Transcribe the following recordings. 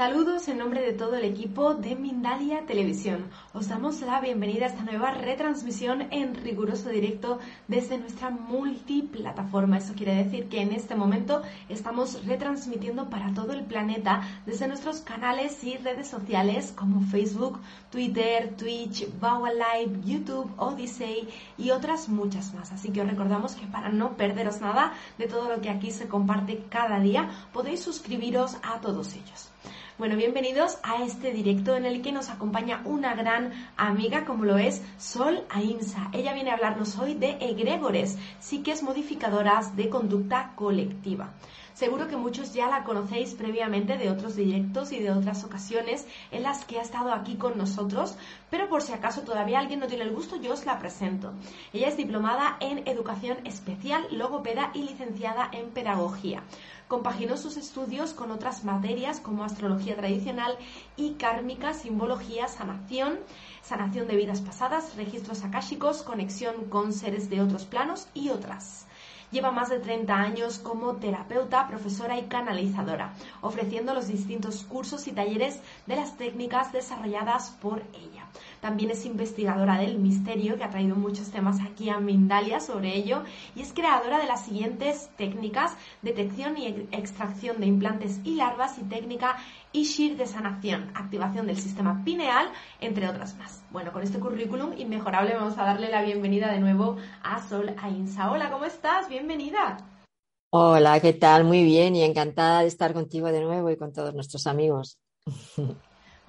Saludos en nombre de todo el equipo de Mindalia Televisión. Os damos la bienvenida a esta nueva retransmisión en riguroso directo desde nuestra multiplataforma. Eso quiere decir que en este momento estamos retransmitiendo para todo el planeta desde nuestros canales y redes sociales como Facebook, Twitter, Twitch, Bowa Live, YouTube, Odyssey y otras muchas más. Así que os recordamos que para no perderos nada de todo lo que aquí se comparte cada día, podéis suscribiros a todos ellos. Bueno, bienvenidos a este directo en el que nos acompaña una gran amiga como lo es Sol Ainsa. Ella viene a hablarnos hoy de egregores, psiques modificadoras de conducta colectiva. Seguro que muchos ya la conocéis previamente de otros directos y de otras ocasiones en las que ha estado aquí con nosotros, pero por si acaso todavía alguien no tiene el gusto, yo os la presento. Ella es diplomada en Educación Especial, Logopeda y licenciada en Pedagogía. Compaginó sus estudios con otras materias como astrología tradicional y kármica, simbología, sanación, sanación de vidas pasadas, registros akáshicos, conexión con seres de otros planos y otras. Lleva más de 30 años como terapeuta, profesora y canalizadora, ofreciendo los distintos cursos y talleres de las técnicas desarrolladas por ella. También es investigadora del misterio, que ha traído muchos temas aquí a Mindalia sobre ello, y es creadora de las siguientes técnicas, detección y extracción de implantes y larvas y técnica Ishir de sanación, activación del sistema pineal, entre otras más. Bueno, con este currículum inmejorable vamos a darle la bienvenida de nuevo a Sol Ainsa. Hola, ¿cómo estás? Bienvenida. Hola, ¿qué tal? Muy bien y encantada de estar contigo de nuevo y con todos nuestros amigos.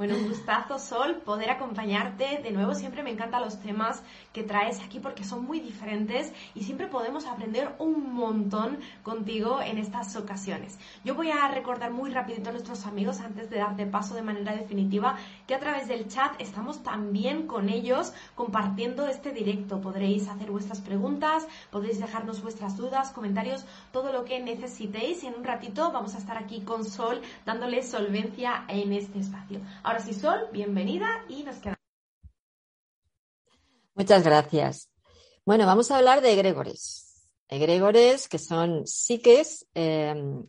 Bueno, un gustazo, Sol, poder acompañarte. De nuevo, siempre me encantan los temas que traes aquí porque son muy diferentes y siempre podemos aprender un montón contigo en estas ocasiones. Yo voy a recordar muy rapidito a nuestros amigos antes de darte paso de manera definitiva que a través del chat estamos también con ellos compartiendo este directo. Podréis hacer vuestras preguntas, podréis dejarnos vuestras dudas, comentarios, todo lo que necesitéis y en un ratito vamos a estar aquí con Sol dándole solvencia en este espacio. Sí, Sol, bienvenida y nos quedamos. Muchas gracias. Bueno, vamos a hablar de egregores. Egregores que son psiques em,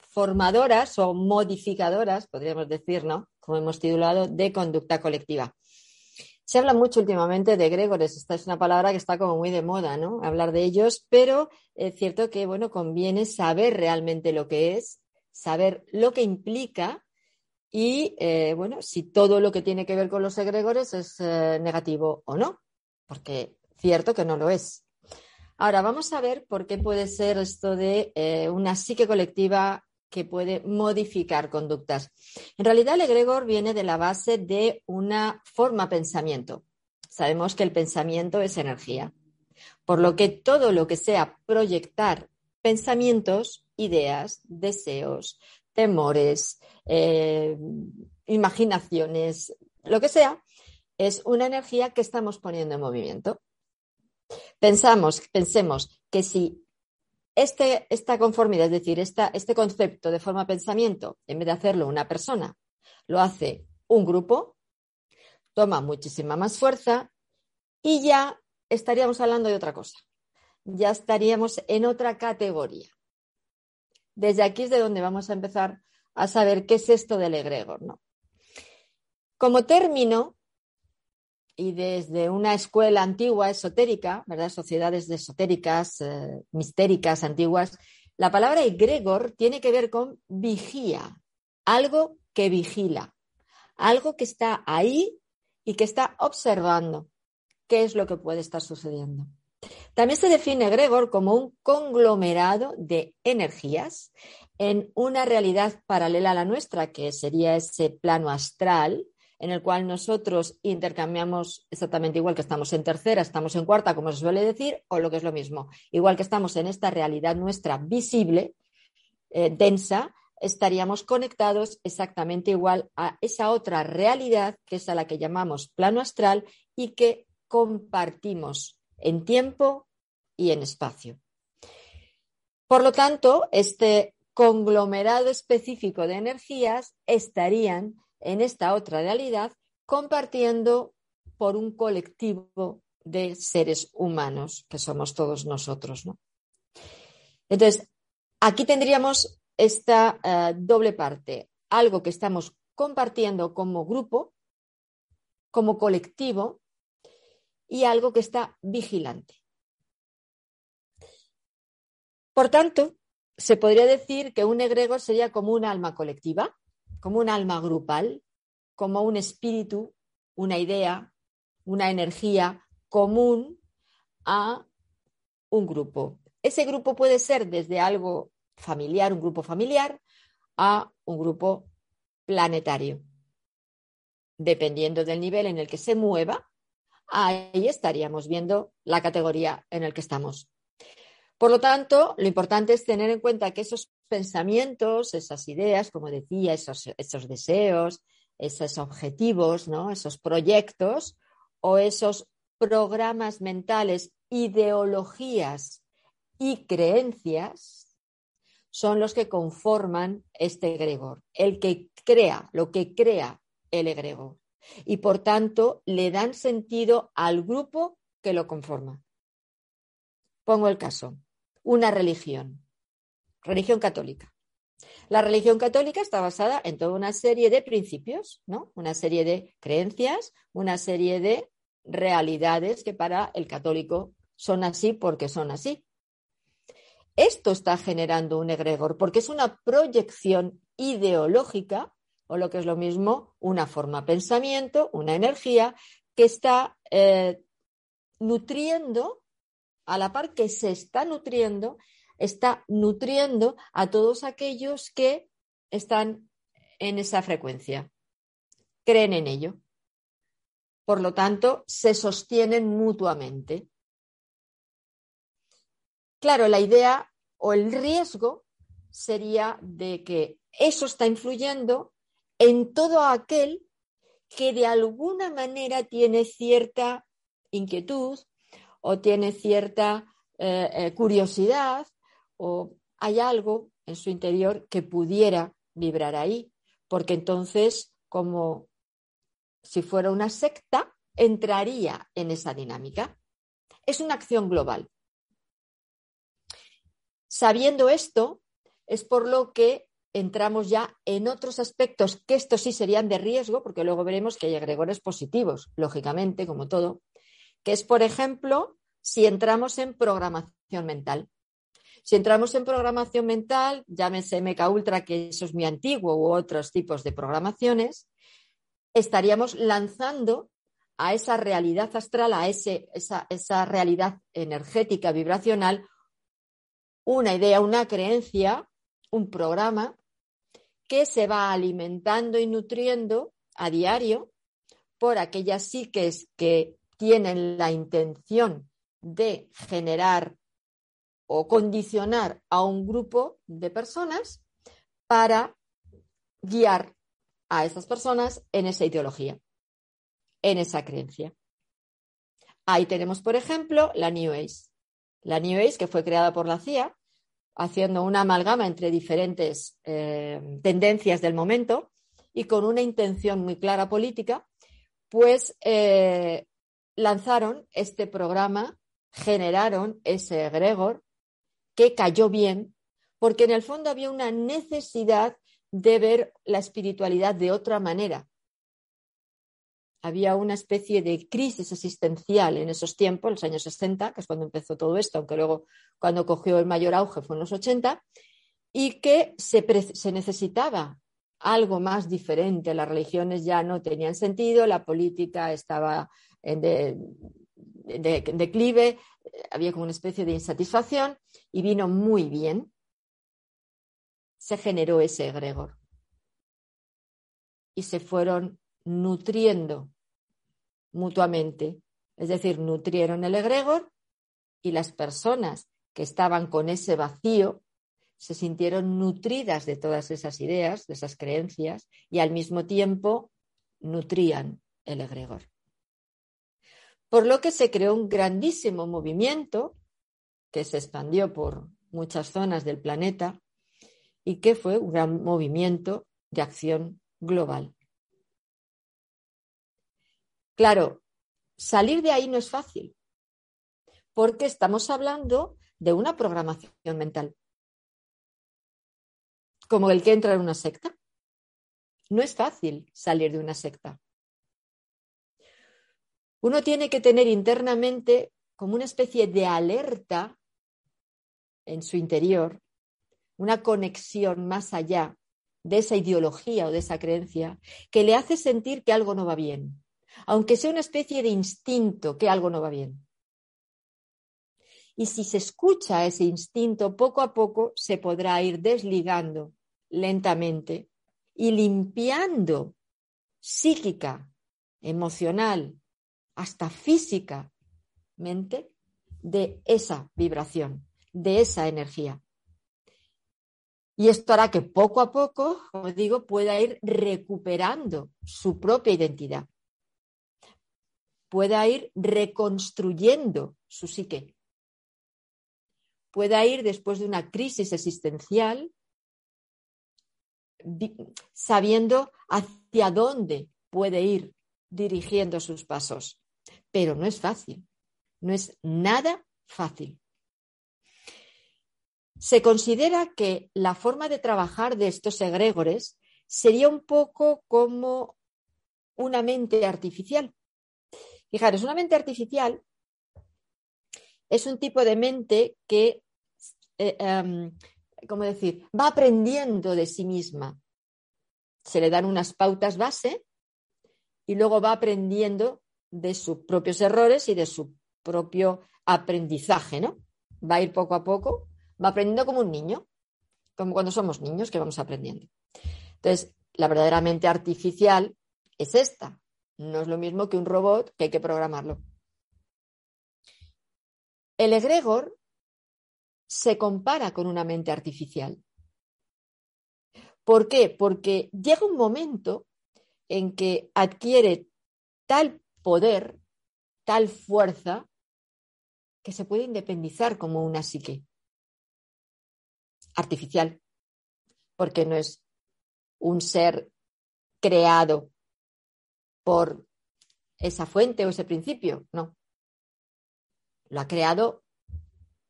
formadoras o modificadoras, podríamos decir, ¿no? Como hemos titulado, de conducta colectiva. Se habla mucho últimamente de egregores, esta es una palabra que está como muy de moda, ¿no? Hablar de ellos, pero es cierto que, bueno, conviene saber realmente lo que es, saber lo que implica y, eh, bueno, si todo lo que tiene que ver con los egregores es eh, negativo o no, porque cierto que no lo es. Ahora, vamos a ver por qué puede ser esto de eh, una psique colectiva que puede modificar conductas. En realidad, el egregor viene de la base de una forma pensamiento. Sabemos que el pensamiento es energía, por lo que todo lo que sea proyectar pensamientos, ideas, deseos, temores, eh, imaginaciones, lo que sea, es una energía que estamos poniendo en movimiento. Pensamos, pensemos que si este, esta conformidad, es decir, este concepto de forma pensamiento, en vez de hacerlo una persona, lo hace un grupo, toma muchísima más fuerza y ya estaríamos hablando de otra cosa. Ya estaríamos en otra categoría. Desde aquí es de donde vamos a empezar a saber qué es esto del egregor. ¿no? Como término, y desde una escuela antigua esotérica, ¿verdad? Sociedades esotéricas, eh, mistéricas, antiguas, la palabra egregor tiene que ver con vigía, algo que vigila, algo que está ahí y que está observando qué es lo que puede estar sucediendo. También se define Gregor como un conglomerado de energías en una realidad paralela a la nuestra, que sería ese plano astral, en el cual nosotros intercambiamos exactamente igual que estamos en tercera, estamos en cuarta, como se suele decir, o lo que es lo mismo, igual que estamos en esta realidad nuestra visible, eh, densa, estaríamos conectados exactamente igual a esa otra realidad que es a la que llamamos plano astral y que compartimos en tiempo y en espacio. Por lo tanto, este conglomerado específico de energías estarían en esta otra realidad compartiendo por un colectivo de seres humanos, que somos todos nosotros. Entonces, aquí tendríamos esta eh, doble parte. algo que estamos compartiendo como grupo, como colectivo, y algo que está vigilante. Por tanto, se podría decir que un egregor sería como un alma colectiva, como un alma grupal, como un espíritu, una idea, una energía común a un grupo. Ese grupo puede ser desde algo familiar, un grupo familiar, a un grupo planetario. Dependiendo del nivel en el que se mueva, ahí estaríamos viendo la categoría en el que estamos. Por lo tanto, lo importante es tener en cuenta que esos pensamientos, esas ideas, como decía, esos, deseos, esos objetivos, ¿no? esos proyectos o esos programas mentales, ideologías y creencias son los que conforman este egregor, el que crea, lo que crea el egregor. Y por tanto, le dan sentido al grupo que lo conforma. Pongo el caso una religión, religión católica. La religión católica está basada en toda una serie de principios, ¿no? Una serie de creencias, una serie de realidades que para el católico son así porque son así. Esto está generando un egregor porque es una proyección ideológica o lo que es lo mismo, una forma pensamiento, una energía que está eh, nutriendo a la par que se está nutriendo, está nutriendo a todos aquellos que están en esa frecuencia, creen en ello. Por lo tanto, se sostienen mutuamente. Claro, la idea o el riesgo sería de que eso está influyendo en todo aquel que de alguna manera tiene cierta inquietud, o tiene cierta eh, eh, curiosidad o hay algo en su interior que pudiera vibrar ahí, porque entonces, como si fuera una secta, entraría en esa dinámica. Es una acción global. Sabiendo esto, es por lo que entramos ya en otros aspectos que estos sí serían de riesgo, porque luego veremos que hay agregores positivos, lógicamente, como todo, que es, por ejemplo, si entramos en programación mental. Si entramos en programación mental, llámese MK Ultra, que eso es muy antiguo, u otros tipos de programaciones, estaríamos lanzando a esa realidad astral, a ese, esa, esa realidad energética, vibracional, una idea, una creencia, un programa que se va alimentando y nutriendo a diario por aquellas psiques que tienen la intención de generar o condicionar a un grupo de personas para guiar a esas personas en esa ideología, en esa creencia. Ahí tenemos, por ejemplo, la New Age. La New que fue creada por la CIA, haciendo una amalgama entre diferentes eh, tendencias del momento y con una intención muy clara política, pues eh, lanzaron este programa, generaron ese egregor que cayó bien, porque en el fondo había una necesidad de ver la espiritualidad de otra manera. Había una especie de crisis existencial en esos tiempos, los años 60, que es cuando empezó todo esto, aunque luego cuando cogió el mayor auge fue en los 80, y que se, necesitaba algo más diferente. Las religiones ya no tenían sentido, la política estaba de, declive, había como una especie de insatisfacción y vino muy bien. Se generó ese egregor y se fueron nutriendo mutuamente, es decir, nutrieron el egregor y las personas que estaban con ese vacío se sintieron nutridas de todas esas ideas, de esas creencias, y al mismo tiempo nutrían el egregor por lo que se creó un grandísimo movimiento que se expandió por muchas zonas del planeta y que fue un gran movimiento de acción global. Claro, salir de ahí no es fácil, porque estamos hablando de una programación mental, como el que entra en una secta. no es fácil salir de una secta. Uno tiene que tener internamente como una especie de alerta en su interior, una conexión más allá de esa ideología o de esa creencia que le hace sentir que algo no va bien, aunque sea una especie de instinto que algo no va bien. Y si se escucha ese instinto, poco a poco se podrá ir desligando lentamente y limpiando psíquica, emocional, hasta físicamente de esa vibración, de esa energía. Y esto hará que poco a poco, como digo, pueda ir recuperando su propia identidad, pueda ir reconstruyendo su psique, pueda ir después de una crisis existencial sabiendo hacia dónde puede ir dirigiendo sus pasos. Pero no es fácil, no es nada fácil. Se considera que la forma de trabajar de estos egregores sería un poco como una mente artificial. Fijaros, una mente artificial es un tipo de mente que eh, em, ¿cómo decir? Va aprendiendo de sí misma. Se le dan unas pautas base y luego va aprendiendo de sus propios errores y de su propio aprendizaje, ¿no? Va a ir poco a poco, va aprendiendo como un niño, como cuando somos niños que vamos aprendiendo. Entonces, la verdaderamente artificial es esta. No es lo mismo que un robot que hay que programarlo. El egregor se compara con una mente artificial. ¿Por qué? Porque llega un momento en que adquiere tal poder, tal fuerza, que se puede independizar como una psique artificial, porque no es un ser creado por esa fuente o ese principio, no. Lo ha creado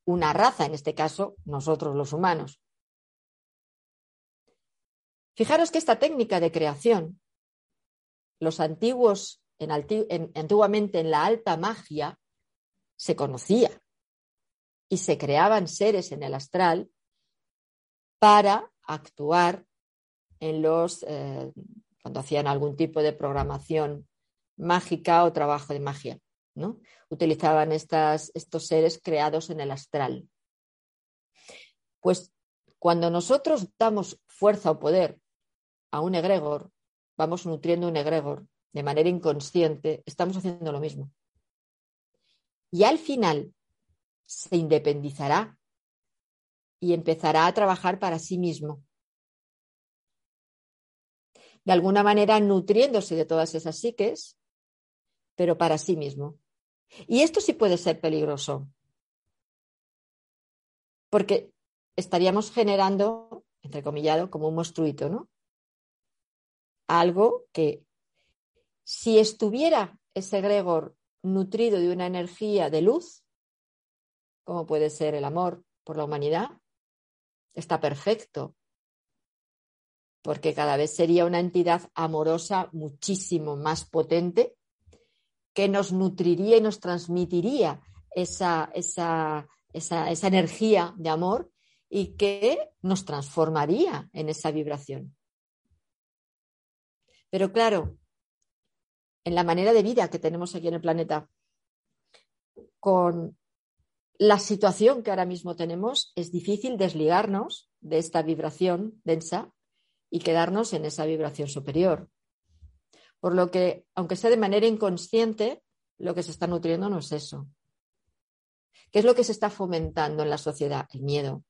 una raza, en este caso nosotros los humanos. Fijaros que esta técnica de creación, los antiguos, en, antiguamente en la alta magia, se conocía y se creaban seres en el astral para actuar en los, eh, cuando hacían algún tipo de programación mágica o trabajo de magia. Utilizaban estos seres creados en el astral. Pues cuando nosotros damos fuerza o poder a un egregor, vamos nutriendo un egregor de manera inconsciente, estamos haciendo lo mismo. Y al final se independizará y empezará a trabajar para sí mismo. De alguna manera nutriéndose de todas esas psiques, pero para sí mismo. Y esto sí puede ser peligroso, porque estaríamos generando, entrecomillado, como un monstruito, ¿no? Algo que, si estuviera ese egregor nutrido de una energía de luz, como puede ser el amor por la humanidad, está perfecto, porque cada vez sería una entidad amorosa muchísimo más potente que nos nutriría y nos transmitiría esa, esa, esa, energía de amor y que nos transformaría en esa vibración. Pero claro, en la manera de vida que tenemos aquí en el planeta, con la situación que ahora mismo tenemos, es difícil desligarnos de esta vibración densa y quedarnos en esa vibración superior. Por lo que, aunque sea de manera inconsciente, lo que se está nutriendo no es eso. ¿Qué es lo que se está fomentando en la sociedad? El miedo.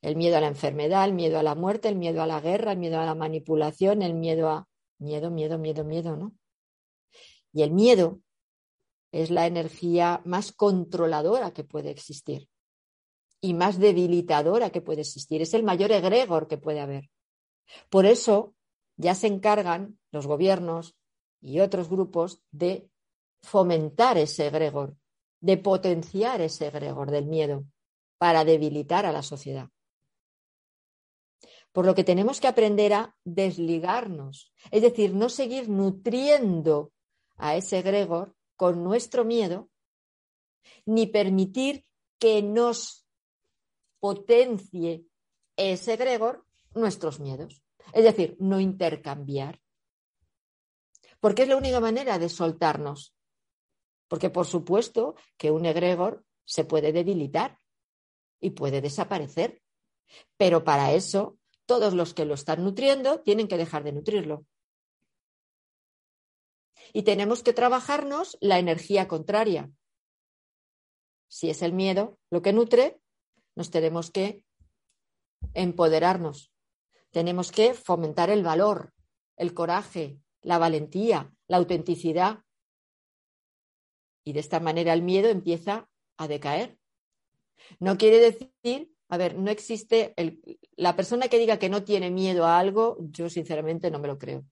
El miedo a la enfermedad, el miedo a la muerte, el miedo a la guerra, el miedo a la manipulación, el miedo a... Miedo, miedo, miedo, miedo, ¿no? Y el miedo es la energía más controladora que puede existir y más debilitadora que puede existir. Es el mayor egregor que puede haber. Por eso ya se encargan los gobiernos y otros grupos de fomentar ese egregor, de potenciar ese egregor del miedo para debilitar a la sociedad. Por lo que tenemos que aprender a desligarnos, es decir, no seguir nutriendo a ese egregor con nuestro miedo, ni permitir que nos potencie ese egregor nuestros miedos. Es decir, no intercambiar. Porque es la única manera de soltarnos. Porque por supuesto que un egregor se puede debilitar y puede desaparecer. Pero para eso, todos los que lo están nutriendo tienen que dejar de nutrirlo. Y tenemos que trabajarnos la energía contraria. Si es el miedo lo que nutre, nos tenemos que empoderarnos. Tenemos que fomentar el valor, el coraje, la valentía, la autenticidad. Y de esta manera el miedo empieza a decaer. No quiere decir, a ver, no existe la persona que diga que no tiene miedo a algo, yo sinceramente no me lo creo.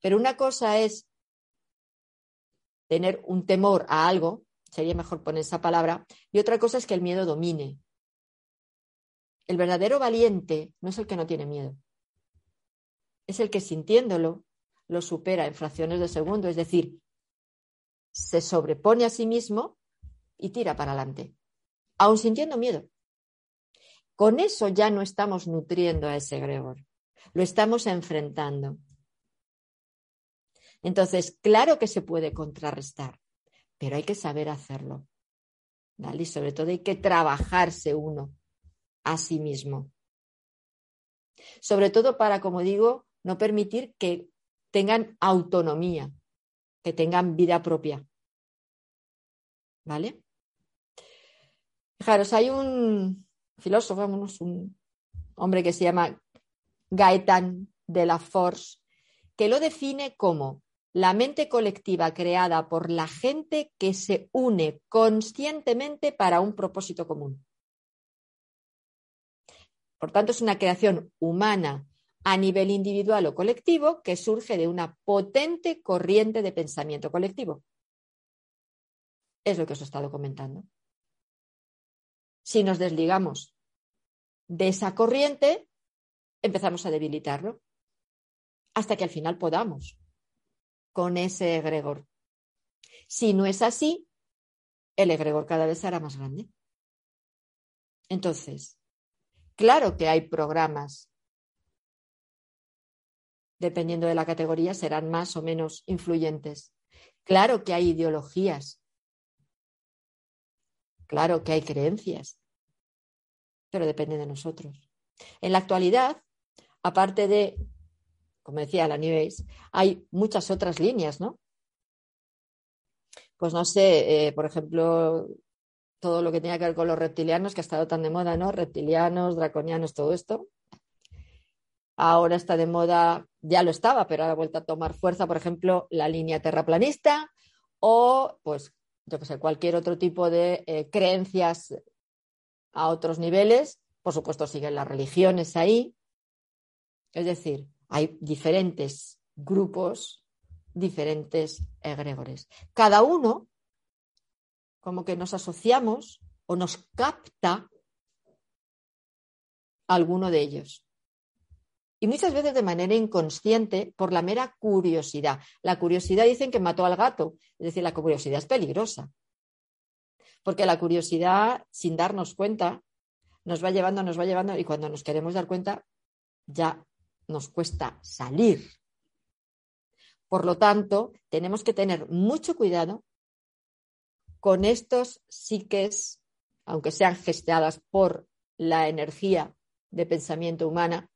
Pero una cosa es tener un temor a algo, sería mejor poner esa palabra, y otra cosa es que el miedo domine. El verdadero valiente no es el que no tiene miedo, es el que sintiéndolo lo supera en fracciones de segundo, es decir, se sobrepone a sí mismo y tira para adelante, aun sintiendo miedo. Con eso ya no estamos nutriendo a ese Gregor, lo estamos enfrentando. Entonces, claro que se puede contrarrestar, pero hay que saber hacerlo. ¿vale? Y sobre todo hay que trabajarse uno a sí mismo. Sobre todo para, como digo, no permitir que tengan autonomía, que tengan vida propia. ¿Vale? Fijaros, hay un filósofo, un hombre que se llama Gaetan de la Force, que lo define como la mente colectiva creada por la gente que se une conscientemente para un propósito común. Por tanto, es una creación humana a nivel individual o colectivo que surge de una potente corriente de pensamiento colectivo. Es lo que os he estado comentando. Si nos desligamos de esa corriente, empezamos a debilitarlo hasta que al final podamos con ese egregor. Si no es así, el egregor cada vez será más grande. Entonces, Claro que hay programas. Dependiendo de la categoría, serán más o menos influyentes. Claro que hay ideologías. Claro que hay creencias. Pero depende de nosotros. En la actualidad, aparte de, como decía la New hay muchas otras líneas, ¿no? Pues no sé, eh, por ejemplo, todo lo que tenía que ver con los reptilianos, que ha estado tan de moda, ¿no? Reptilianos, draconianos, todo esto. Ahora está de moda, ya lo estaba, pero ha vuelto a tomar fuerza, por ejemplo, la línea terraplanista o, pues, yo que sé, cualquier otro tipo de eh, creencias a otros niveles. Por supuesto, siguen las religiones ahí. Es decir, hay diferentes grupos, diferentes egregores. Cada uno como que nos asociamos o nos capta alguno de ellos. Y muchas veces de manera inconsciente por la mera curiosidad. La curiosidad dicen que mató al gato, es decir, la curiosidad es peligrosa. Porque la curiosidad, sin darnos cuenta, nos va llevando, nos va llevando y cuando nos queremos dar cuenta, ya nos cuesta salir. Por lo tanto, tenemos que tener mucho cuidado con estos psiques, aunque sean gestadas por la energía de pensamiento humana,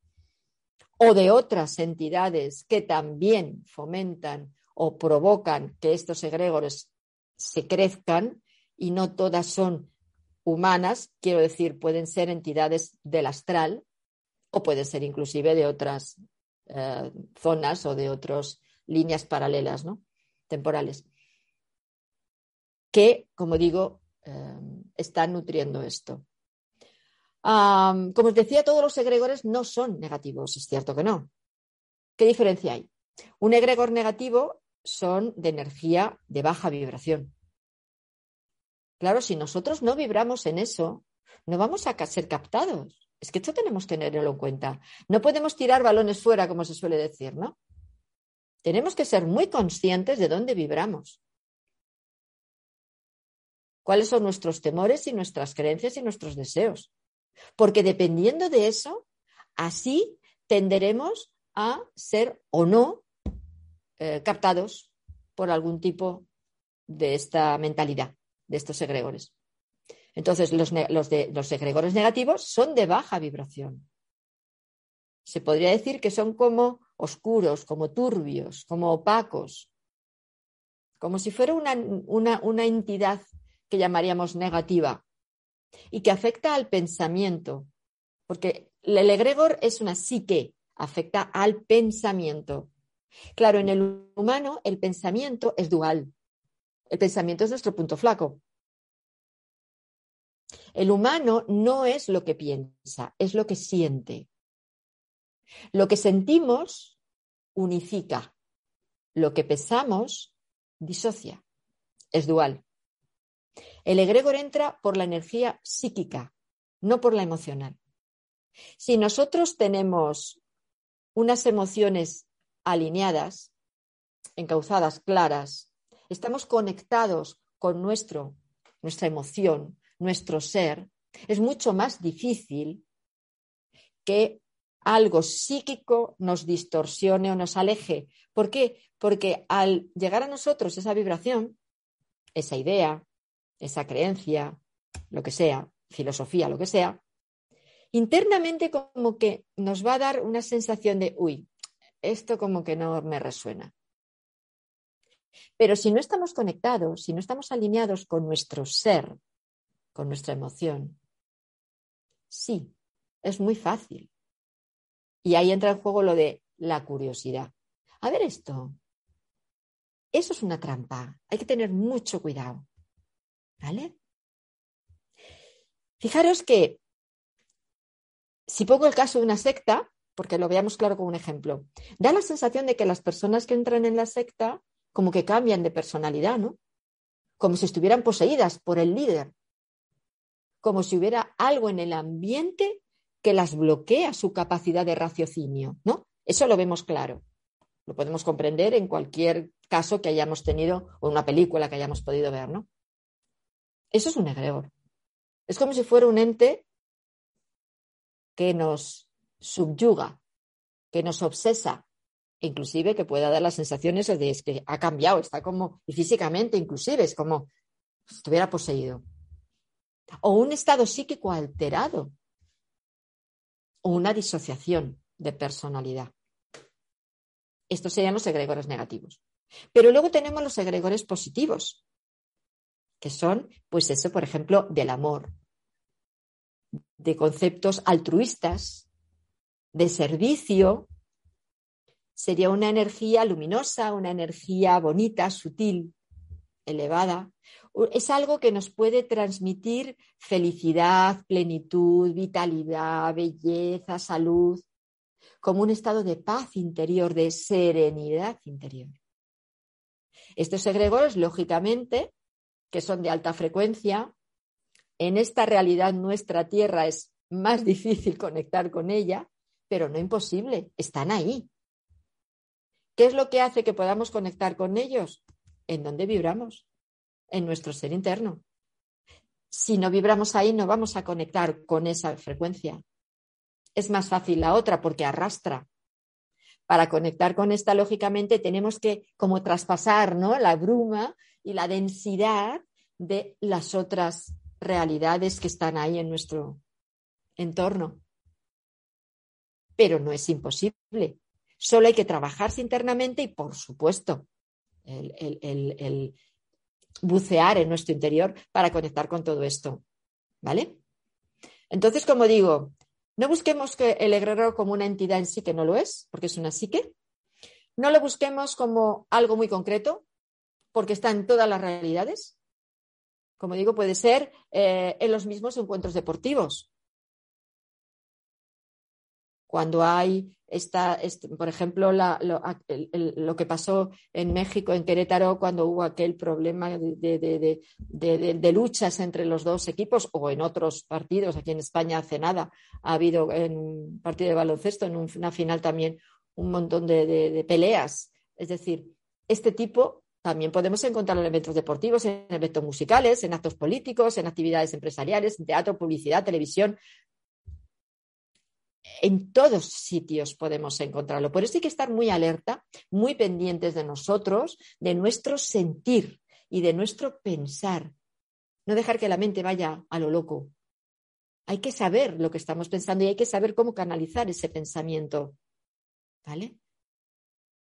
o de otras entidades que también fomentan o provocan que estos egregores se crezcan, y no todas son humanas, quiero decir, pueden ser entidades del astral o pueden ser inclusive de otras eh, zonas o de otras líneas paralelas, ¿no? temporales que, como digo, em, están nutriendo esto. como os decía, todos los egregores no son negativos, es cierto que no. ¿Qué diferencia hay? Un egregor negativo son de energía de baja vibración. Claro, si nosotros no vibramos en eso, no vamos a ser captados. Es que esto tenemos que tenerlo en cuenta. No podemos tirar balones fuera, como se suele decir, ¿no? Tenemos que ser muy conscientes de dónde vibramos. Cuáles son nuestros temores y nuestras creencias y nuestros deseos. Porque dependiendo de eso, así tenderemos a ser o no eh, captados por algún tipo de esta mentalidad, de estos egregores. Entonces, los, de, los egregores negativos son de baja vibración. Se podría decir que son como oscuros, como turbios, como opacos, como si fuera una, una entidad que llamaríamos negativa y que afecta al pensamiento, porque el egregor es una psique, afecta al pensamiento. Claro, en el humano el pensamiento es dual. El pensamiento es nuestro punto flaco. El humano no es lo que piensa, es lo que siente. Lo que sentimos unifica. Lo que pensamos disocia. Es dual. El egregor entra por la energía psíquica, no por la emocional. Si nosotros tenemos unas emociones alineadas, encauzadas, claras, estamos conectados con nuestro, nuestra emoción, nuestro ser, es mucho más difícil que algo psíquico nos distorsione o nos aleje. ¿Por qué? Porque al llegar a nosotros esa vibración, esa idea, esa creencia, lo que sea, filosofía, lo que sea, internamente como que nos va a dar una sensación de, uy, esto como que no me resuena. Pero si no estamos conectados, si no estamos alineados con nuestro ser, con nuestra emoción, sí, es muy fácil. Y ahí entra en juego lo de la curiosidad. A ver esto. Eso es una trampa. Hay que tener mucho cuidado. ¿Vale? Fijaros que si pongo el caso de una secta, porque lo veamos claro como un ejemplo, da la sensación de que las personas que entran en la secta como que cambian de personalidad, ¿no? Como si estuvieran poseídas por el líder, como si hubiera algo en el ambiente que las bloquea su capacidad de raciocinio, ¿no? Eso lo vemos claro. Lo podemos comprender en cualquier caso que hayamos tenido o una película que hayamos podido ver, ¿no? Eso es un egregor. Es como si fuera un ente que nos subyuga, que nos obsesa, inclusive que pueda dar las sensaciones de que ha cambiado, está como, y físicamente inclusive, es como si estuviera poseído. O un estado psíquico alterado, o una disociación de personalidad. Estos serían los egregores negativos. Pero luego tenemos los egregores positivos, que son, pues eso, por ejemplo, del amor, de conceptos altruistas, de servicio, sería una energía luminosa, una energía bonita, sutil, elevada. Es algo que nos puede transmitir felicidad, plenitud, vitalidad, belleza, salud, como un estado de paz interior, de serenidad interior. Estos egregores, lógicamente, que son de alta frecuencia, en esta realidad nuestra Tierra es más difícil conectar con ella, pero no imposible, están ahí. ¿Qué es lo que hace que podamos conectar con ellos? En dónde vibramos, en nuestro ser interno. Si no vibramos ahí, no vamos a conectar con esa frecuencia. Es más fácil la otra porque arrastra. Para conectar con esta, lógicamente, tenemos que como traspasar ¿no? la bruma y la densidad de las otras realidades que están ahí en nuestro entorno. Pero no es imposible. Solo hay que trabajarse internamente y, por supuesto, el, bucear en nuestro interior para conectar con todo esto. ¿Vale? Entonces, como digo, no busquemos que el egregor como una entidad en sí que no lo es, porque es una psique. No lo busquemos como algo muy concreto, porque está en todas las realidades. Como digo, puede ser eh, en los mismos encuentros deportivos. Cuando hay por ejemplo, lo, que pasó en México, en Querétaro, cuando hubo aquel problema de, luchas entre los dos equipos, o en otros partidos, aquí en España hace nada, ha habido en un partido de baloncesto, en una final también, un montón de, peleas. Es decir, este tipo también podemos encontrarlo en eventos deportivos, en eventos musicales, en actos políticos, en actividades empresariales, en teatro, publicidad, televisión en todos sitios podemos encontrarlo. Por eso hay que estar muy alerta, muy pendientes de nosotros, de nuestro sentir y de nuestro pensar. No dejar que la mente vaya a lo loco. Hay que saber lo que estamos pensando y hay que saber cómo canalizar ese pensamiento. ¿Vale?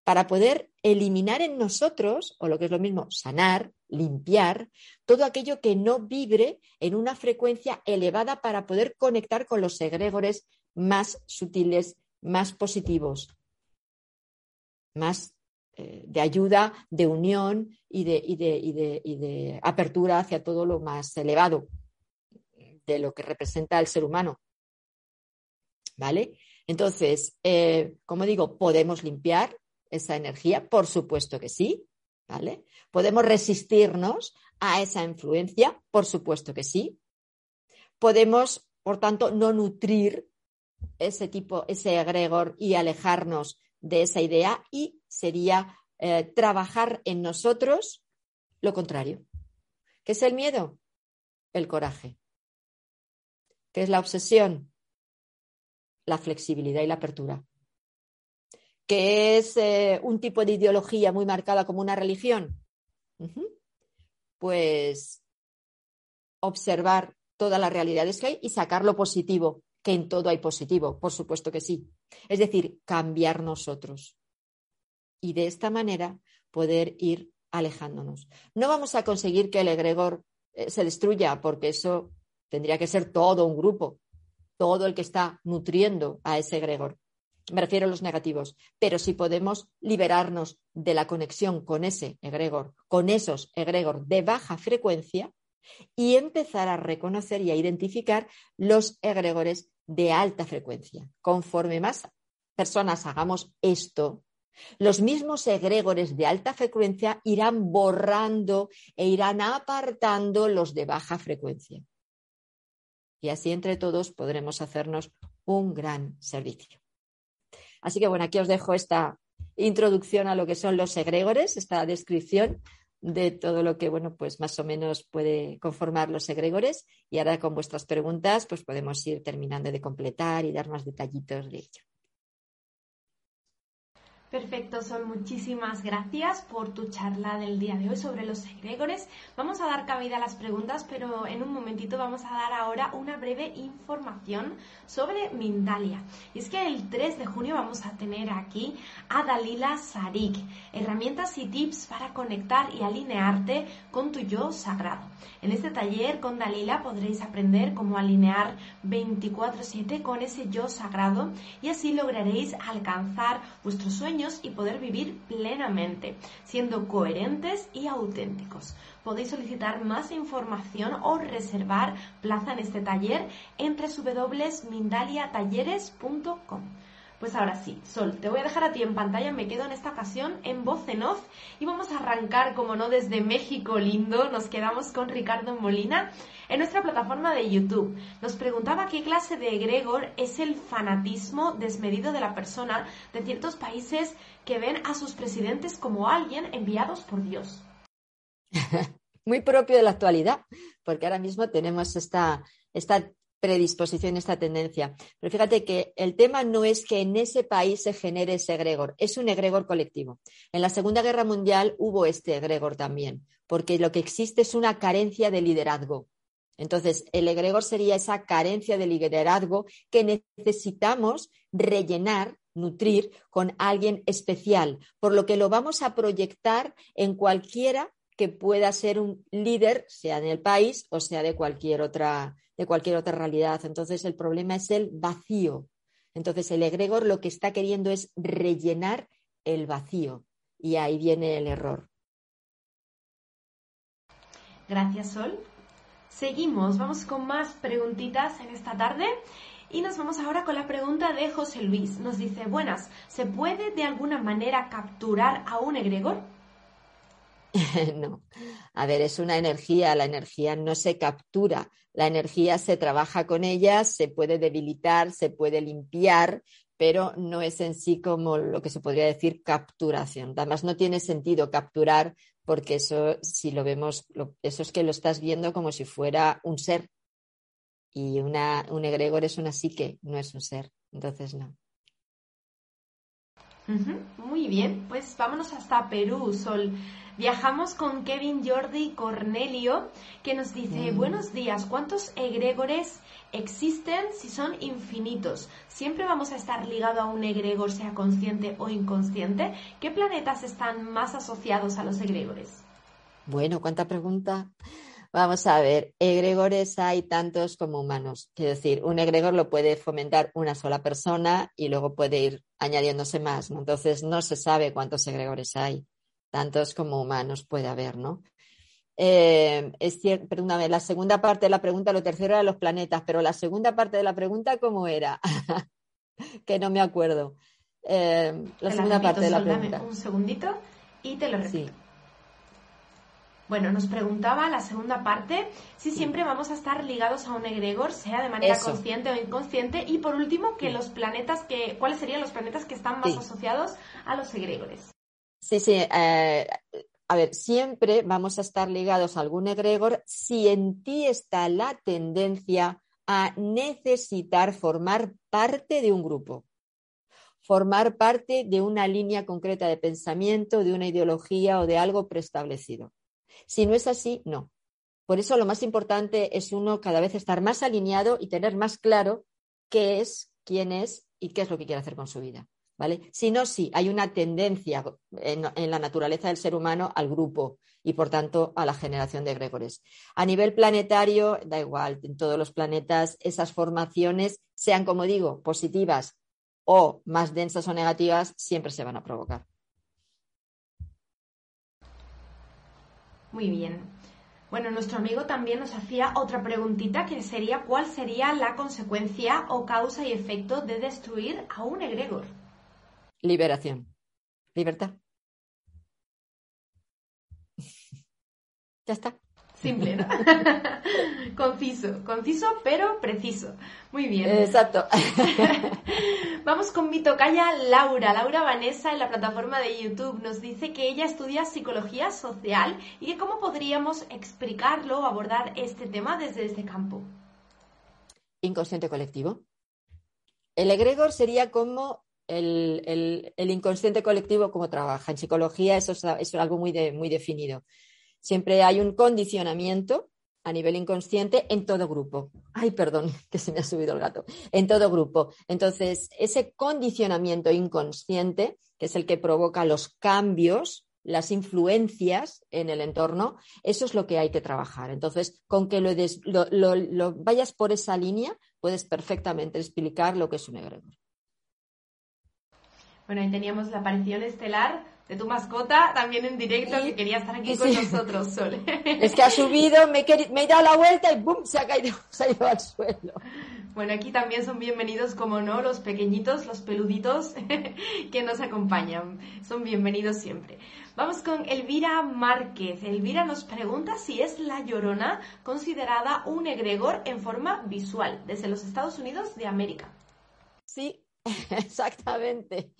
Para poder eliminar en nosotros, o lo que es lo mismo, sanar, limpiar, todo aquello que no vibre en una frecuencia elevada para poder conectar con los egregores más sutiles, más positivos, más eh, de ayuda, de unión y de, de, apertura hacia todo lo más elevado de lo que representa el ser humano. ¿Vale? Entonces, eh, como digo, ¿podemos limpiar esa energía? Por supuesto que sí. ¿Vale? ¿Podemos resistirnos a esa influencia? Por supuesto que sí. Podemos, por tanto, no nutrir ese tipo, ese egregor y alejarnos de esa idea y sería eh, trabajar en nosotros lo contrario. ¿Qué es el miedo? El coraje. ¿Qué es la obsesión? La flexibilidad y la apertura. ¿Qué es eh, un tipo de ideología muy marcada como una religión? Pues observar todas las realidades que hay y sacar lo positivo que en todo hay positivo, por supuesto que sí. Es decir, cambiar nosotros. Y de esta manera poder ir alejándonos. No vamos a conseguir que el egregor eh, se destruya, porque eso tendría que ser todo un grupo, todo el que está nutriendo a ese egregor. Me refiero a los negativos, pero si podemos liberarnos de la conexión con ese egregor, con esos egregor de baja frecuencia, y empezar a reconocer y a identificar los egregores de alta frecuencia. Conforme más personas hagamos esto, los mismos egregores de alta frecuencia irán borrando e irán apartando los de baja frecuencia. Y así entre todos podremos hacernos un gran servicio. Así que bueno, aquí os dejo esta introducción a lo que son los egregores, esta descripción de todo lo que, bueno, pues más o menos puede conformar los egregores. Y ahora con vuestras preguntas, pues podemos ir terminando de completar y dar más detallitos de ello. Perfecto, Sol, muchísimas gracias por tu charla del día de hoy sobre los egregores. Vamos a dar cabida a las preguntas, pero en un momentito vamos a dar ahora una breve información sobre Mindalia. Y es que el 3 de junio vamos a tener aquí a Dalila Sarik, herramientas y tips para conectar y alinearte con tu yo sagrado. En este taller con Dalila podréis aprender cómo alinear 24/7 con ese yo sagrado y así lograréis alcanzar vuestros sueños y poder vivir plenamente, siendo coherentes y auténticos. Podéis solicitar más información o reservar plaza en este taller en www.mindaliatalleres.com. Pues ahora sí, Sol, te voy a dejar a ti en pantalla, me quedo en esta ocasión en voz en off y vamos a arrancar, como no, desde México lindo, nos quedamos con Ricardo Molina en nuestra plataforma de YouTube. Nos preguntaba qué clase de egregor es el fanatismo desmedido de la persona de ciertos países que ven a sus presidentes como alguien enviados por Dios. Muy propio de la actualidad, porque ahora mismo tenemos esta, esta predisposición, esta tendencia. Pero fíjate que el tema no es que en ese país se genere ese egregor, es un egregor colectivo. En la Segunda Guerra Mundial hubo este egregor también, porque lo que existe es una carencia de liderazgo. Entonces, el egregor sería esa carencia de liderazgo que necesitamos rellenar, nutrir con alguien especial, por lo que lo vamos a proyectar en cualquiera que pueda ser un líder, sea en el país o sea de cualquier otra de cualquier otra realidad. Entonces el problema es el vacío. Entonces el egregor lo que está queriendo es rellenar el vacío y ahí viene el error. Gracias, Sol. Seguimos, vamos con más preguntitas en esta tarde. Y nos vamos ahora con la pregunta de José Luis. Nos dice, buenas, ¿se puede de alguna manera capturar a un egregor? no. A ver, es una energía, la energía no se captura, la energía se trabaja con ella, se puede debilitar, se puede limpiar, pero no es en sí como lo que se podría decir capturación. Además, no tiene sentido capturar porque eso, si lo vemos, eso es que lo estás viendo como si fuera un ser. Y una, un egregor es una psique, no es un ser. Entonces, no. Muy bien, pues vámonos hasta Perú, Sol. Viajamos con Kevin Jordi Cornelio, que nos dice, mm. buenos días, ¿cuántos egregores existen si son infinitos? ¿Siempre vamos a estar ligado a un egregor, sea consciente o inconsciente? ¿Qué planetas están más asociados a los egregores? Bueno, ¿cuánta pregunta? Vamos a ver, egregores hay tantos como humanos. Quiero decir, un egregor lo puede fomentar una sola persona y luego puede ir añadiéndose más. Entonces, no se sabe cuántos egregores hay. Tantos como humanos puede haber, ¿no? Eh, es cierto, perdóname, la segunda parte de la pregunta, lo tercero era los planetas, pero la segunda parte de la pregunta, ¿cómo era? que no me acuerdo. Eh, la segunda parte de la pregunta. un segundito y te lo repito. Bueno, nos preguntaba la segunda parte si siempre vamos a estar ligados a un egregor, sea de manera consciente o inconsciente, y por último, que los planetas que, ¿cuáles serían los planetas que están más asociados a los egregores? Sí, sí. Eh, a ver, siempre vamos a estar ligados a algún egregor si en ti está la tendencia a necesitar formar parte de un grupo, formar parte de una línea concreta de pensamiento, de una ideología o de algo preestablecido. Si no es así, no. Por eso lo más importante es uno cada vez estar más alineado y tener más claro qué es, quién es y qué es lo que quiere hacer con su vida. ¿Vale? Si no, sí, hay una tendencia en, la naturaleza del ser humano al grupo y, por tanto, a la generación de egregores. A nivel planetario, da igual, en todos los planetas, esas formaciones, sean, como digo, positivas o más densas o negativas, siempre se van a provocar. Muy bien. Bueno, nuestro amigo también nos hacía otra preguntita que sería ¿cuál sería la consecuencia o causa y efecto de destruir a un egregor? Liberación. Libertad. ya está. Simple, ¿no? conciso, conciso pero preciso. Muy bien. Exacto. Vamos con mi tocaya Laura. Laura Vanessa en la plataforma de YouTube nos dice que ella estudia psicología social y que cómo podríamos explicarlo o abordar este tema desde este campo. Inconsciente colectivo. El egregor sería como el, inconsciente colectivo, como trabaja. En psicología eso es, algo muy, muy definido. Siempre hay un condicionamiento a nivel inconsciente en todo grupo. Ay, perdón, que se me ha subido el gato. En todo grupo. Entonces, ese condicionamiento inconsciente, que es el que provoca los cambios, las influencias en el entorno, eso es lo que hay que trabajar. Entonces, con que lo, vayas por esa línea, puedes perfectamente explicar lo que es un egregor. Bueno, ahí teníamos la aparición estelar de tu mascota también en directo que quería estar aquí con nosotros, Sol. Es que ha subido, me, he dado la vuelta y ¡bum! Se ha, caído, se ha ido al suelo. Bueno, aquí también son bienvenidos, como no, los pequeñitos, los peluditos que nos acompañan. Son bienvenidos siempre. Vamos con Elvira Márquez. Elvira nos pregunta si es la llorona considerada un egregor en forma visual desde los Estados Unidos de América. Sí, exactamente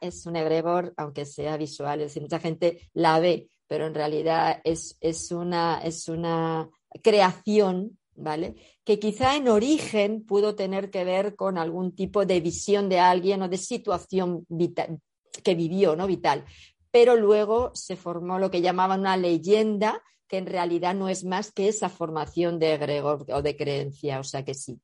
es un egregor, aunque sea visual, es decir, mucha gente la ve, pero en realidad es, una, es una creación, ¿vale? Que quizá en origen pudo tener que ver con algún tipo de visión de alguien o de situación vital, que vivió, ¿no? Vital. Pero luego se formó lo que llamaban una leyenda, que en realidad no es más que esa formación de egregor o de creencia, o sea que sí.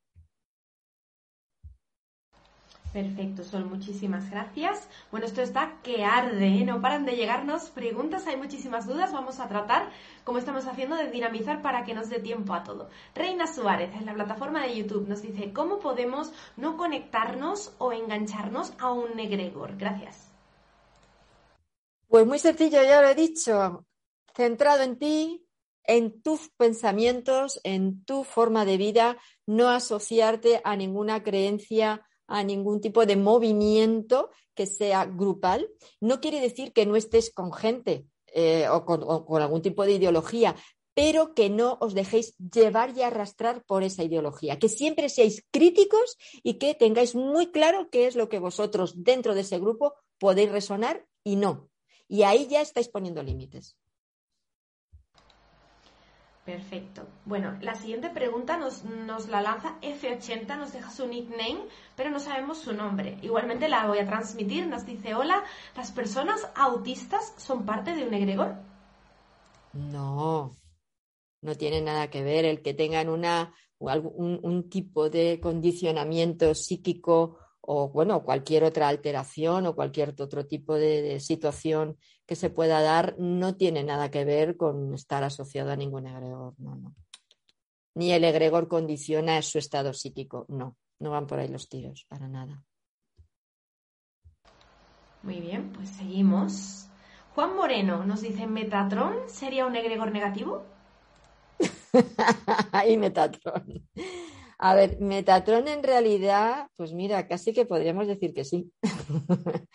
Perfecto, Sol, muchísimas gracias. Bueno, esto está que arde, ¿eh? no paran de llegarnos preguntas, hay muchísimas dudas, vamos a tratar, como estamos haciendo, de dinamizar para que nos dé tiempo a todo. Reina Suárez, en la plataforma de YouTube, nos dice, ¿cómo podemos no conectarnos o engancharnos a un egregor? Gracias. Pues muy sencillo, ya lo he dicho, centrado en ti, en tus pensamientos, en tu forma de vida, no asociarte a ninguna creencia, a ningún tipo de movimiento que sea grupal. No quiere decir que no estés con gente eh, o, con, algún tipo de ideología, pero que no os dejéis llevar y arrastrar por esa ideología, que siempre seáis críticos y que tengáis muy claro qué es lo que vosotros dentro de ese grupo podéis resonar y no. Y ahí ya estáis poniendo límites. Perfecto. Bueno, la siguiente pregunta nos, nos, la lanza F80, nos deja su nickname, pero no sabemos su nombre. Igualmente la voy a transmitir, nos dice, hola, ¿las personas autistas son parte de un egregor? No, no tiene nada que ver el que tengan una, un, un tipo de condicionamiento psíquico o bueno, cualquier otra alteración o cualquier otro tipo de, situación que se pueda dar no tiene nada que ver con estar asociado a ningún egregor, no, no. Ni el egregor condiciona su estado psíquico, no, no van por ahí los tiros, para nada. Muy bien, pues seguimos. Juan Moreno nos dice, ¿Metatron sería un egregor negativo? Ay, Metatron. A ver, Metatron en realidad, pues mira, casi que podríamos decir que sí.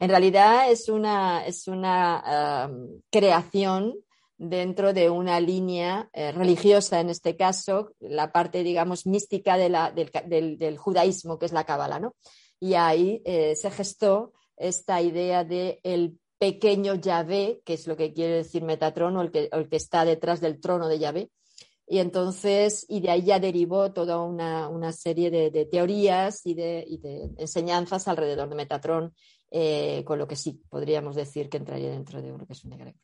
en realidad es una, es una creación dentro de una línea eh, religiosa, en este caso, la parte, digamos, mística de la, del, judaísmo, que es la Cábala, ¿no? Y ahí eh, se gestó esta idea de el pequeño Yahvé, que es lo que quiere decir Metatron, o el que, el que está detrás del trono de Yahvé, y entonces, y de ahí ya derivó toda una, serie de, teorías y de, enseñanzas alrededor de Metatron, eh, con lo que sí podríamos decir que entraría dentro de uno que es un egregor.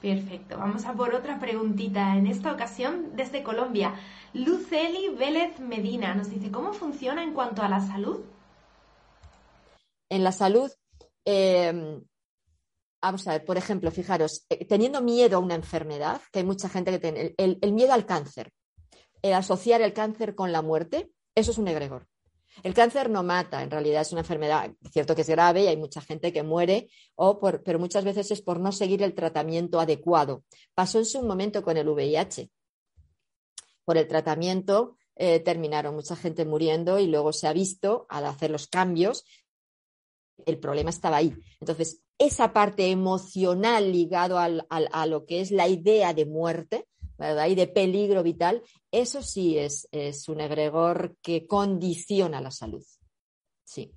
Perfecto, vamos a por otra preguntita. En esta ocasión, desde Colombia, Luceli Vélez Medina nos dice, ¿cómo funciona en cuanto a la salud? En la salud, eh, Vamos a ver, por ejemplo, fijaros, eh, teniendo miedo a una enfermedad, que hay mucha gente que tiene, el, miedo al cáncer, el asociar el cáncer con la muerte, eso es un egregor. El cáncer no mata, en realidad es una enfermedad, cierto que es grave y hay mucha gente que muere, o pero muchas veces es por no seguir el tratamiento adecuado. Pasó en su momento con el VIH. Por el tratamiento eh, terminaron mucha gente muriendo y luego se ha visto, al hacer los cambios, el problema estaba ahí. Entonces, esa parte emocional ligado a lo que es la idea de muerte, de peligro vital, eso sí es, es un egregor que condiciona la salud. Sí.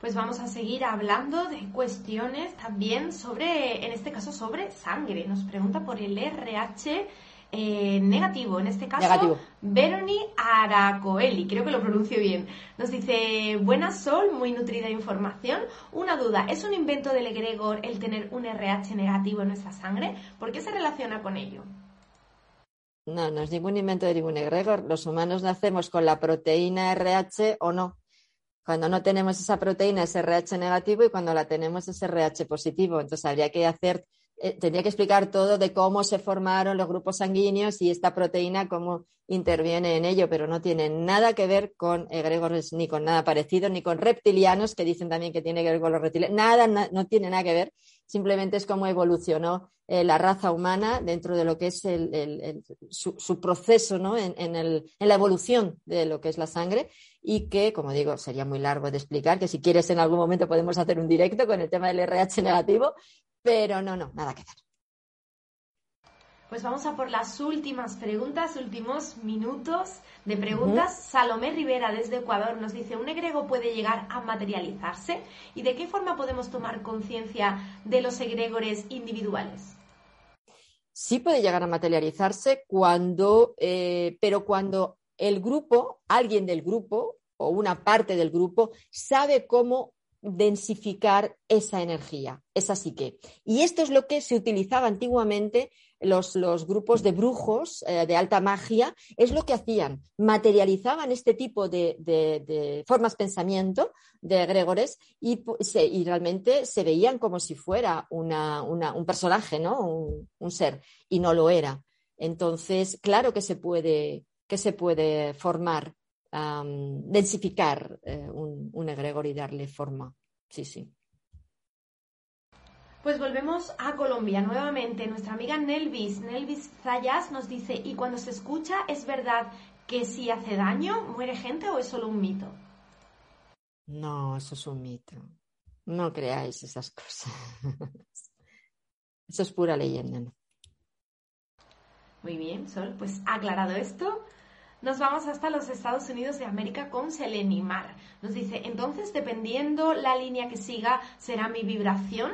Pues vamos a seguir hablando de cuestiones también sobre, en este caso, sobre sangre. Nos pregunta por el RH eh, negativo, en este caso, negativo. Veroni Aracoeli, creo que lo pronuncio bien. Nos dice, buena Sol, muy nutrida información. Una duda, ¿es un invento del egregor el tener un RH negativo en nuestra sangre? ¿Por qué se relaciona con ello? No, no es ningún invento de ningún egregor. Los humanos nacemos con la proteína RH o no. Cuando no tenemos esa proteína es RH negativo y cuando la tenemos es RH positivo. Entonces habría que hacer eh, tendría que explicar todo de cómo se formaron los grupos sanguíneos y esta proteína, cómo interviene en ello, pero no tiene nada que ver con egregores ni con nada parecido, ni con reptilianos, que dicen también que tiene que ver con los reptilianos. Nada, no tiene nada que ver. Simplemente es cómo evolucionó eh, la raza humana dentro de lo que es su, proceso en, la evolución de lo que es la sangre y que, como digo, sería muy largo de explicar, que si quieres en algún momento podemos hacer un directo con el tema del RH negativo, pero no, no, nada que ver. Pues vamos a por las últimas preguntas, últimos minutos de preguntas. Salomé Rivera desde Ecuador nos dice, ¿un egrego puede llegar a materializarse? ¿Y de qué forma podemos tomar conciencia de los egregores individuales? Sí puede llegar a materializarse cuando, eh, pero cuando el grupo, alguien del grupo o una parte del grupo sabe cómo densificar esa energía, esa psique. Y esto es lo que se utilizaba antiguamente los, los grupos de brujos eh, de alta magia, es lo que hacían, materializaban este tipo de, de, formas pensamiento de egregores y, y, realmente se veían como si fuera una, un personaje, ¿no? Un, un, ser, y no lo era. Entonces, claro que se puede, que se puede formar densificar eh, un, egregor y darle forma. Sí, sí. Pues volvemos a Colombia nuevamente. Nuestra amiga Nelvis, Nelvis Zayas nos dice, ¿y cuando se escucha es verdad que si hace daño muere gente o es solo un mito? No, eso es un mito. No creáis esas cosas. Eso es pura leyenda. Muy bien, Sol, pues aclarado esto, nos vamos hasta los Estados Unidos de América con Selenimar. Nos dice, entonces, dependiendo la línea que siga, será mi vibración.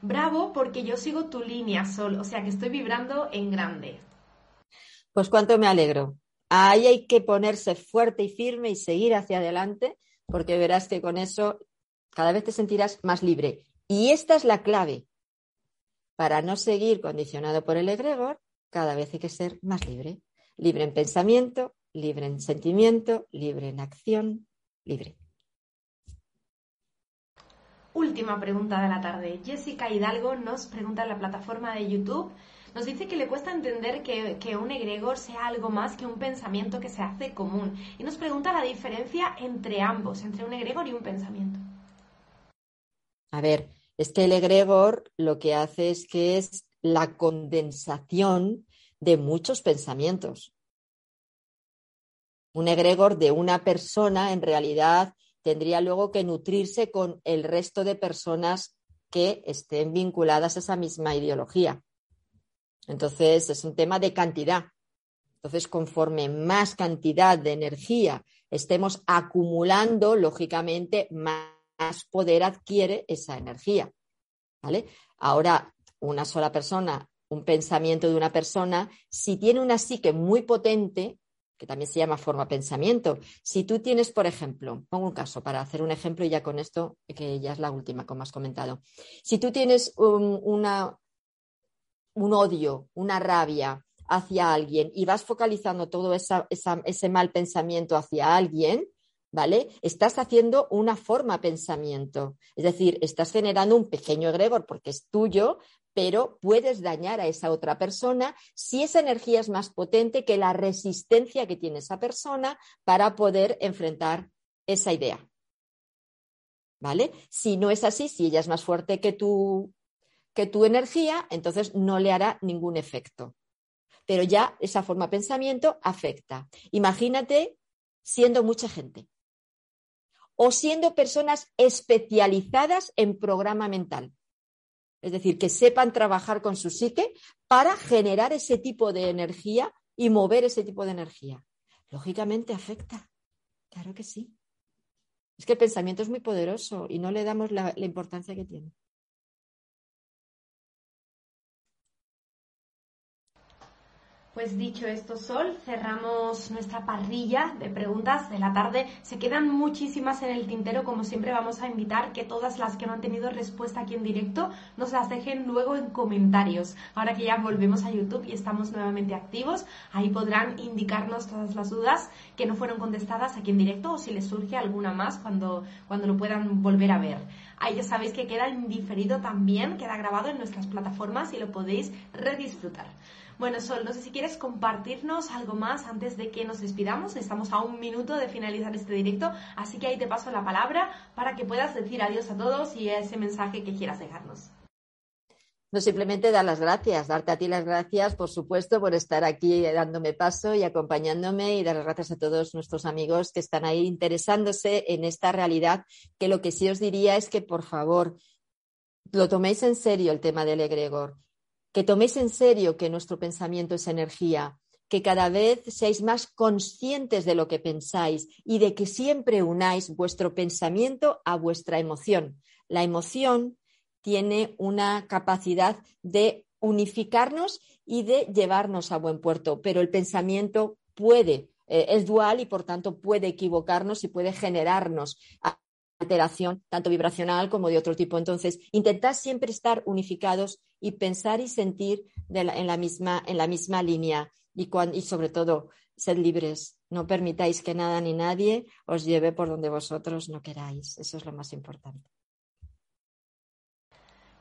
Bravo, porque yo sigo tu línea, Sol, o sea que estoy vibrando en grande. Pues cuánto me alegro. Ahí hay que ponerse fuerte y firme y seguir hacia adelante, porque verás que con eso cada vez te sentirás más libre. Y esta es la clave. Para no seguir condicionado por el egregor, cada vez hay que ser más libre. Libre en pensamiento, libre en sentimiento, libre en acción, libre. Última pregunta de la tarde. Jessica Hidalgo nos pregunta en la plataforma de YouTube. Nos dice que le cuesta entender que, que, un egregor sea algo más que un pensamiento que se hace común. Y nos pregunta la diferencia entre ambos, entre un egregor y un pensamiento. A ver, es que el egregor lo que hace es que es la condensación de muchos pensamientos. Un egregor de una persona en realidad tendría luego que nutrirse con el resto de personas que estén vinculadas a esa misma ideología. Entonces, es un tema de cantidad. Entonces, conforme más cantidad de energía estemos acumulando, lógicamente, más poder adquiere esa energía. ¿Vale? Ahora, una sola persona, un pensamiento de una persona, si tiene una psique muy potente, que también se llama forma pensamiento. Si tú tienes, por ejemplo, pongo un caso para hacer un ejemplo y ya con esto, que ya es la última, como has comentado. Si tú tienes un, un odio, una rabia hacia alguien y vas focalizando todo ese mal pensamiento hacia alguien, ¿vale? Estás haciendo una forma pensamiento. Es decir, estás generando un pequeño egregor porque es tuyo, pero puedes dañar a esa otra persona si esa energía es más potente que la resistencia que tiene esa persona para poder enfrentar esa idea. ¿Vale? Si no es así, si ella es más fuerte que tu, que tu energía, entonces no le hará ningún efecto. Pero ya esa forma de pensamiento afecta. Imagínate siendo mucha gente o siendo personas especializadas en programa mental. Es decir, que sepan trabajar con su psique para generar ese tipo de energía y mover ese tipo de energía. Lógicamente afecta. Claro que sí. Es que el pensamiento es muy poderoso y no le damos la, la importancia que tiene. Pues dicho esto, Sol, cerramos nuestra parrilla de preguntas de la tarde. Se quedan muchísimas en el tintero, como siempre vamos a invitar que todas las que no han tenido respuesta aquí en directo nos las dejen luego en comentarios. Ahora que ya volvemos a YouTube y estamos nuevamente activos, ahí podrán indicarnos todas las dudas que no fueron contestadas aquí en directo o si les surge alguna más cuando, cuando lo puedan volver a ver. Ahí ya sabéis que queda indiferido también, queda grabado en nuestras plataformas y lo podéis redisfrutar. Bueno, Sol, no sé si quieres compartirnos algo más antes de que nos despidamos. Estamos a un minuto de finalizar este directo, así que ahí te paso la palabra para que puedas decir adiós a todos y ese mensaje que quieras dejarnos. No simplemente dar las gracias, darte a ti las gracias, por supuesto, por estar aquí dándome paso y acompañándome y dar las gracias a todos nuestros amigos que están ahí interesándose en esta realidad, que lo que sí os diría es que, por favor, lo toméis en serio el tema del egregor que toméis en serio que nuestro pensamiento es energía, que cada vez seáis más conscientes de lo que pensáis y de que siempre unáis vuestro pensamiento a vuestra emoción. La emoción tiene una capacidad de unificarnos y de llevarnos a buen puerto, pero el pensamiento puede, eh, es dual y por tanto puede equivocarnos y puede generarnos alteración, tanto vibracional como de otro tipo. Entonces, intentad siempre estar unificados y pensar y sentir en, la misma, en la misma línea y, y sobre todo, ser libres. No permitáis que nada ni nadie os lleve por donde vosotros no queráis. Eso es lo más importante.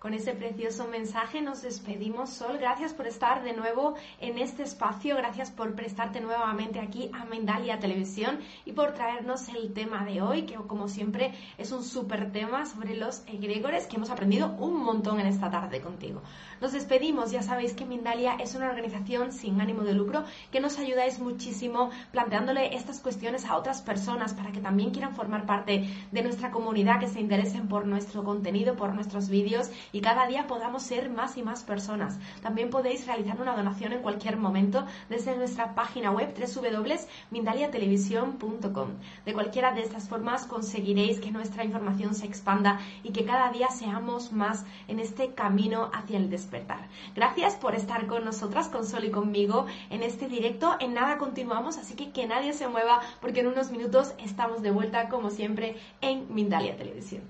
Con ese precioso mensaje nos despedimos, Sol. Gracias por estar de nuevo en este espacio, gracias por prestarte nuevamente aquí a Mendalia Televisión y por traernos el tema de hoy, que como siempre es un súper tema sobre los egregores que hemos aprendido un montón en esta tarde contigo. Nos despedimos, ya sabéis que Mindalia es una organización sin ánimo de lucro que nos ayudáis muchísimo planteándole estas cuestiones a otras personas para que también quieran formar parte de nuestra comunidad, que se interesen por nuestro contenido, por nuestros vídeos y cada día podamos ser más y más personas. También podéis realizar una donación en cualquier momento desde nuestra página web www.mindaliatelevisión.com. De cualquiera de estas formas conseguiréis que nuestra información se expanda y que cada día seamos más en este camino hacia el despertar. Gracias por estar con nosotras, con Sol y conmigo en este directo. En nada continuamos, así que que nadie se mueva porque en unos minutos estamos de vuelta como siempre en Mindalia Televisión.